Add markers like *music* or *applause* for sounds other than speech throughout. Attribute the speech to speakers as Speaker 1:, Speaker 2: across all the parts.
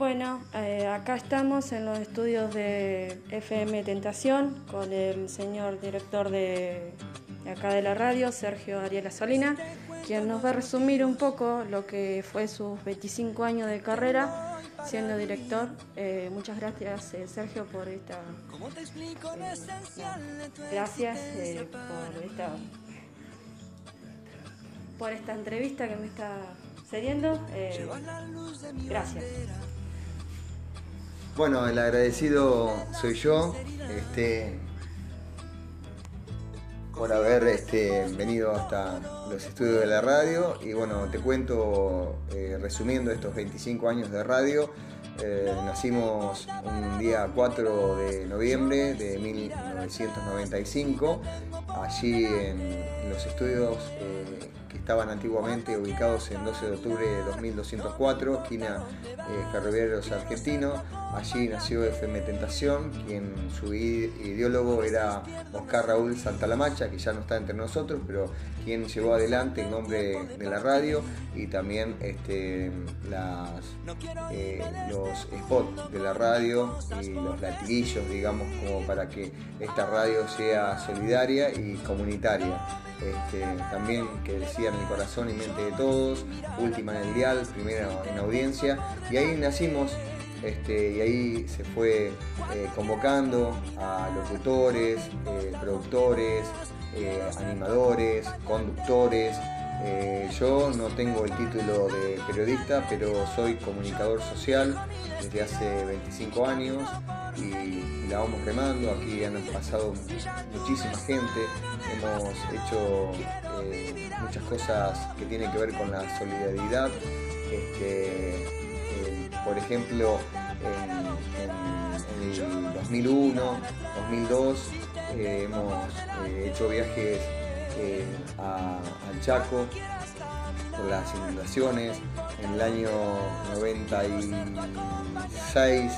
Speaker 1: Bueno, eh, acá estamos en los estudios de FM Tentación con el señor director de, acá de la radio, Sergio Ariela Solina, quien nos va a resumir un poco lo que fue sus 25 años de carrera siendo director. Eh, muchas gracias, eh, Sergio, por esta. gracias por esta por esta entrevista que me está cediendo. gracias.
Speaker 2: Bueno, el agradecido soy yo este, por haber este, venido hasta los estudios de la radio y bueno, te cuento eh, resumiendo estos 25 años de radio. Eh, nacimos un día 4 de noviembre de 1995, allí en, los estudios eh, que estaban antiguamente ubicados en 12 de octubre de 2204, esquina Ferroviarios Argentinos Allí nació FM Tentación, quien su ideólogo era Oscar Raúl Santalamacha, que ya no está entre nosotros, pero quien llevó adelante el nombre de la radio y también este, eh, los spots de la radio y los latiguillos, digamos, como para que esta radio sea solidaria y comunitaria. Este, también que decía en el corazón y mente de todos, última en el dial, primera en audiencia, y ahí nacimos este, y ahí se fue eh, convocando a locutores, eh, productores, eh, animadores, conductores. yo no tengo el título de periodista, pero soy comunicador social desde hace 25 años la vamos remando. Aquí han pasado muchísima gente, hemos hecho muchas cosas que tienen que ver con la solidaridad. Este, por ejemplo, en, el 2001, 2002 eh, hemos eh, hecho viajes eh, al Chaco por las inundaciones. En el año 96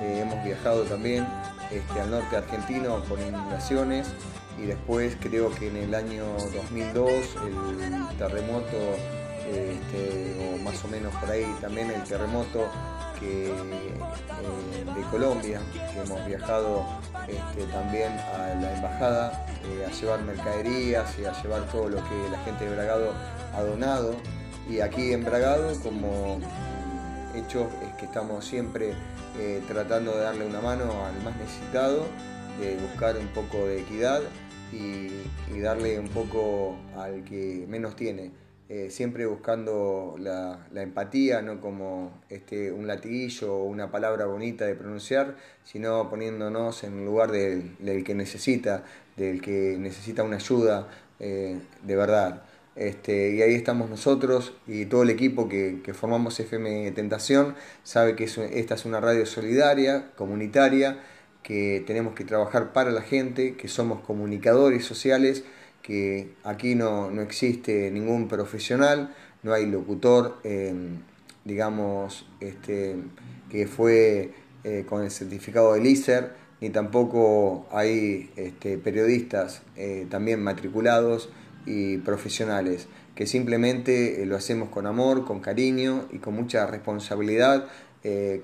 Speaker 2: hemos viajado también este, al norte argentino por inundaciones y después creo que en el año 2002 el terremoto este, o más o menos por ahí también el terremoto eh, de Colombia, que hemos viajado este, también a la embajada eh, a llevar mercaderías y a llevar todo lo que la gente de Bragado ha donado. Y aquí en Bragado, como hecho, es que estamos siempre eh, tratando de darle una mano al más necesitado, de buscar un poco de equidad y darle un poco al que menos tiene. Eh, siempre buscando la, empatía, no como este, un latiguillo o una palabra bonita de pronunciar, sino poniéndonos en lugar del, que necesita, del que necesita una ayuda eh, de verdad. Este, y ahí estamos nosotros y todo el equipo que, formamos FM Tentación sabe que esta es una radio solidaria, comunitaria, que tenemos que trabajar para la gente, que somos comunicadores sociales que aquí no, existe ningún profesional, no hay locutor, eh, digamos, este, que fue eh, con el certificado del ISER, ni tampoco hay este, periodistas eh, también matriculados y profesionales, que simplemente lo hacemos con amor, con cariño y con mucha responsabilidad,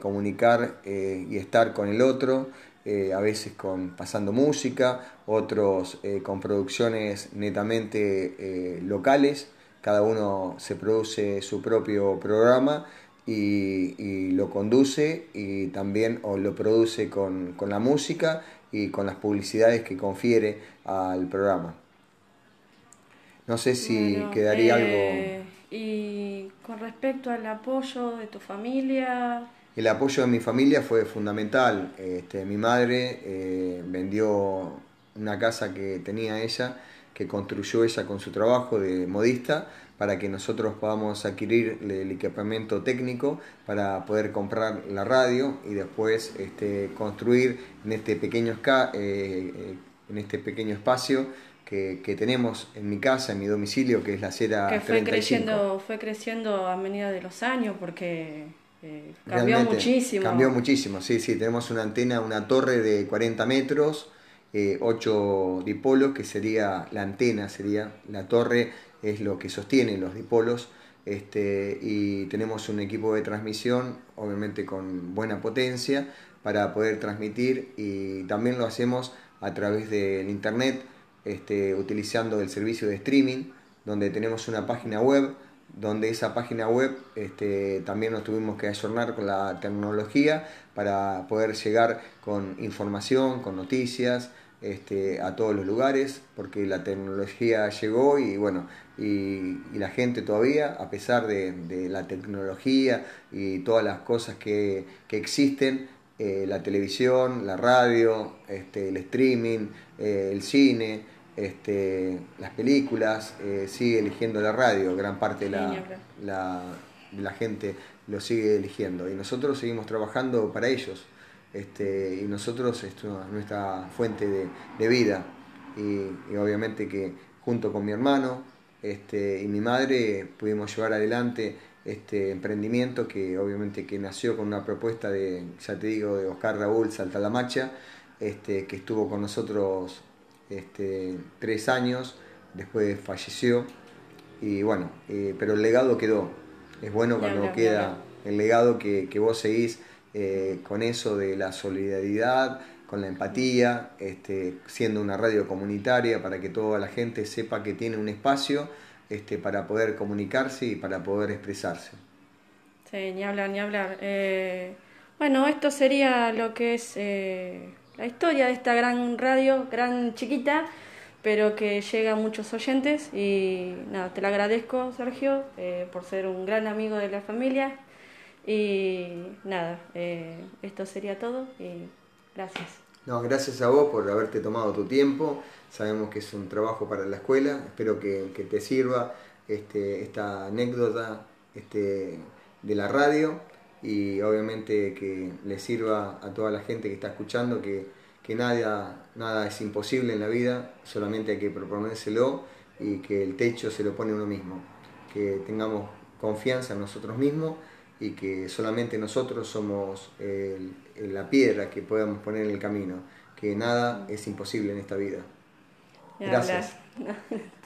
Speaker 2: comunicar y estar con el otro eh, a veces con pasando música, otros eh, con producciones netamente eh, locales, cada uno se produce su propio programa y, lo conduce y también o lo produce con, la música y con las publicidades que confiere al programa. No sé si quedaría algo...
Speaker 1: Y con respecto al apoyo de tu familia,
Speaker 2: el apoyo de mi familia fue fundamental. Este, mi madre eh, vendió una casa que tenía ella, que construyó ella con su trabajo de modista, para que nosotros podamos adquirir el equipamiento técnico para poder comprar la radio y después este, construir en este pequeño, eh, eh, en este pequeño espacio que, tenemos en mi casa, en mi domicilio, que es la acera
Speaker 1: que fue creciendo fue creciendo a medida de los años porque eh, cambió muchísimo.
Speaker 2: Cambió muchísimo, sí, sí. Tenemos una antena, una torre de 40 metros, eh, 8 dipolos, que sería la antena, sería la torre, es lo que sostiene los dipolos. este, y tenemos un equipo de transmisión, obviamente con buena potencia, para poder transmitir y también lo hacemos a través del internet, este, utilizando el servicio de streaming, donde tenemos una página web, donde esa página web este, también nos tuvimos que ayornar con la tecnología para poder llegar con información, con noticias, este, a todos los lugares, porque la tecnología llegó y bueno, y, la gente todavía, a pesar de, la tecnología y todas las cosas que, existen, eh, la televisión, la radio, este, el streaming, eh, el cine, este, las películas, eh, sigue eligiendo la radio, gran parte de la, la, gente lo sigue eligiendo. Y nosotros seguimos trabajando para ellos este, y nosotros es nuestra fuente de, vida. Y, obviamente que junto con mi hermano este, y mi madre pudimos llevar adelante este emprendimiento que obviamente que nació con una propuesta de, ya te digo, de Oscar Raúl Saltalamacha, este, que estuvo con nosotros este, tres años, después falleció y bueno, eh, pero el legado quedó. Es bueno cuando queda el legado que, que vos seguís eh, con eso de la solidaridad, con la empatía, este, siendo una radio comunitaria para que toda la gente sepa que tiene un espacio este, para poder comunicarse y para poder expresarse.
Speaker 1: Sí, ni hablar, ni hablar. Eh, bueno, esto sería lo que es la historia de esta gran radio, gran chiquita, pero que llega a muchos oyentes. Y nada, te lo agradezco Sergio eh, por ser un gran amigo de la familia. Y nada, eh, esto sería todo y gracias.
Speaker 2: No, gracias a vos por haberte tomado tu tiempo, sabemos que es un trabajo para la escuela, espero que, te sirva este, esta anécdota este, de la radio y obviamente que le sirva a toda la gente que está escuchando que, nada, nada es imposible en la vida, solamente hay que proponérselo y que el techo se lo pone uno mismo, que tengamos confianza en nosotros mismos y que solamente nosotros somos la piedra que podemos poner en el camino, que nada es imposible en esta vida. Gracias. *laughs*